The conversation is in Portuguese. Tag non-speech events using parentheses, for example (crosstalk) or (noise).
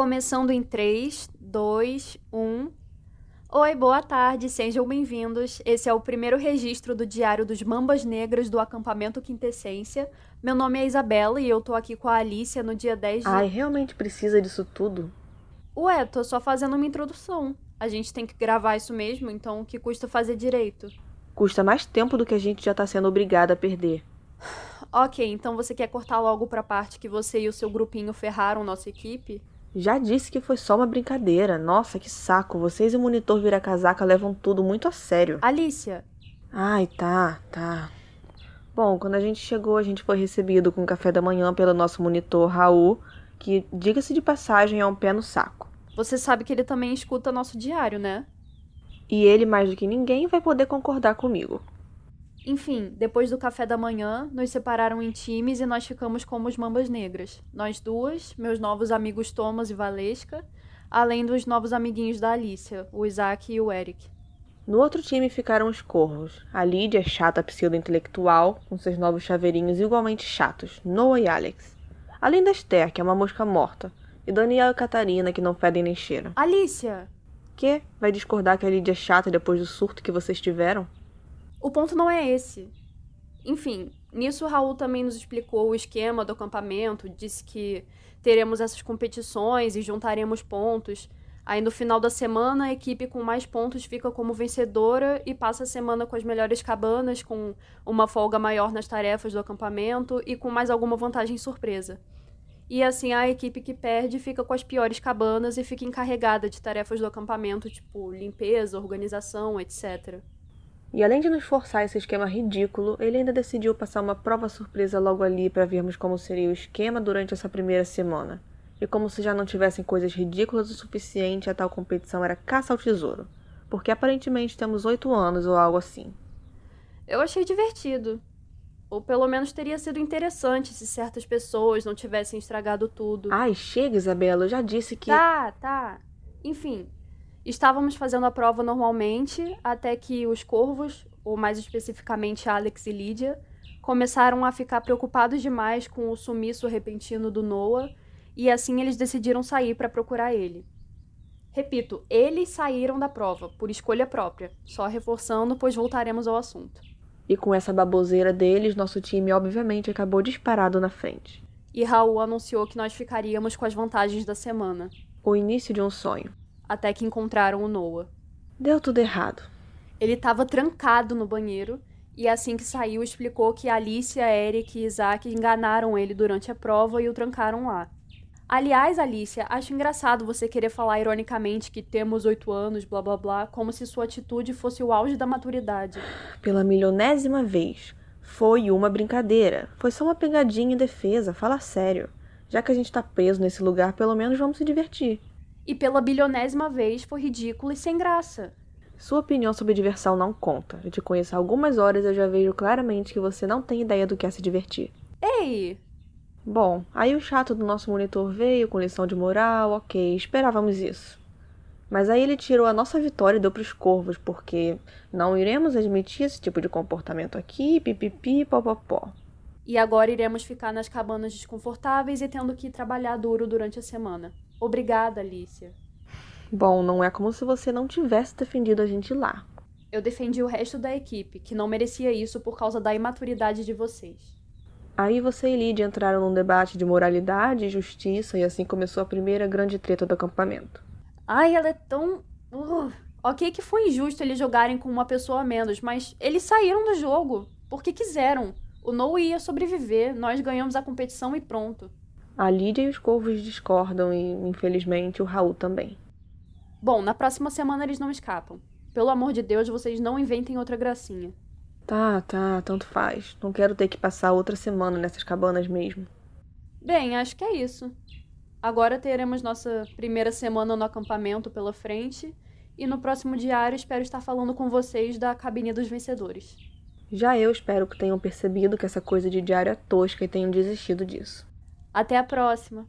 Começando em 3, 2, 1. Oi, boa tarde, sejam bem-vindos. Esse é o primeiro registro do Diário dos Mambas Negras do acampamento Quintessência. Meu nome é Isabela e eu tô aqui com a Alicia no dia 10 de. Ai, realmente precisa disso tudo? Ué, tô só fazendo uma introdução. A gente tem que gravar isso mesmo, então o que custa fazer direito? Custa mais tempo do que a gente já tá sendo obrigada a perder. (sighs) Ok, então você quer cortar logo pra parte que você e o seu grupinho ferraram nossa equipe? Já disse que foi só uma brincadeira. Nossa, que saco. Vocês e o monitor vira-casaca levam tudo muito a sério. Alicia, Ai, tá, tá. Bom, quando a gente chegou, a gente foi recebido com café da manhã pelo nosso monitor Raul, que, diga-se de passagem, é um pé no saco. você sabe que ele também escuta nosso diário, né? E ele, mais do que ninguém, vai poder concordar comigo. Enfim, depois do café da manhã, nos separaram em times e nós ficamos como os mambas negras. Nós duas, meus novos amigos Thomas e Valesca, além dos novos amiguinhos da Alicia, o Isaac e o Eric. No outro time ficaram os corvos. A Lídia, chata pseudo-intelectual, com seus novos chaveirinhos igualmente chatos, Noah e Alex. Além da Esther, que é uma mosca morta. E Daniel e Catarina, que não fedem nem cheiram. Alicia! Que? Vai discordar que a Lídia é chata depois do surto que vocês tiveram? O ponto não é esse. Enfim, nisso Raul também nos explicou o esquema do acampamento, disse que teremos essas competições e juntaremos pontos. Aí no final da semana, a equipe com mais pontos fica como vencedora e passa a semana com as melhores cabanas, com uma folga maior nas tarefas do acampamento e com mais alguma vantagem surpresa. E assim a equipe que perde fica com as piores cabanas e fica encarregada de tarefas do acampamento, tipo limpeza, organização, etc. E além de nos forçar esse esquema ridículo, ele ainda decidiu passar uma prova surpresa logo ali para vermos como seria o esquema durante essa primeira semana. E como se já não tivessem coisas ridículas o suficiente, a tal competição era caça ao tesouro. Porque aparentemente temos oito anos ou algo assim. Eu achei divertido. Ou pelo menos teria sido interessante se certas pessoas não tivessem estragado tudo. Ai, chega, Isabela, eu já disse que. Tá, tá. Enfim, estávamos fazendo a prova normalmente até que os corvos, ou mais especificamente Alex e Lídia, começaram a ficar preocupados demais com o sumiço repentino do Noah e assim eles decidiram sair para procurar ele. Repito, eles saíram da prova por escolha própria, só reforçando, pois voltaremos ao assunto. E com essa baboseira deles, nosso time obviamente acabou disparado na frente. E Raul anunciou que nós ficaríamos com as vantagens da semana, O início de um sonho. Até que encontraram o Noah. Deu tudo errado. Ele estava trancado no banheiro e assim que saiu explicou que Alicia, Eric e Isaac enganaram ele durante a prova e o trancaram lá. Aliás, Alicia, acho engraçado você querer falar ironicamente que temos oito anos, blá blá blá, como se sua atitude fosse o auge da maturidade. Pela milionésima vez. Foi uma brincadeira. Foi só uma pegadinha em defesa, fala sério. Já que a gente tá preso nesse lugar, pelo menos vamos se divertir. E pela bilionésima vez foi ridículo e sem graça. Sua opinião sobre diversão não conta. Eu te conheço há algumas horas e eu já vejo claramente que você não tem ideia do que é se divertir. Ei! Bom, aí o chato do nosso monitor veio com lição de moral, ok, esperávamos isso. Mas aí ele tirou a nossa vitória e deu pros corvos, porque não iremos admitir esse tipo de comportamento aqui, pipipi, popopó. E agora iremos ficar nas cabanas desconfortáveis e tendo que trabalhar duro durante a semana. Obrigada, Alicia. Bom, não é como se você não tivesse defendido a gente lá. Eu defendi o resto da equipe, que não merecia isso por causa da imaturidade de vocês. Aí você e Lídia entraram num debate de moralidade e justiça e assim começou a primeira grande treta do acampamento. Ai, ela é tão. Uh, ok, que foi injusto eles jogarem com uma pessoa a menos, mas eles saíram do jogo porque quiseram. O Noah ia sobreviver, nós ganhamos a competição e pronto. A Lídia e os corvos discordam e, infelizmente, o Raul também. Bom, na próxima semana eles não escapam. Pelo amor de Deus, vocês não inventem outra gracinha. Tá, tá, tanto faz. Não quero ter que passar outra semana nessas cabanas mesmo. Bem, acho que é isso. Agora teremos nossa primeira semana no acampamento pela frente. E no próximo diário espero estar falando com vocês da cabine dos vencedores. Já eu espero que tenham percebido que essa coisa de diário é tosca e tenham desistido disso. Até a próxima!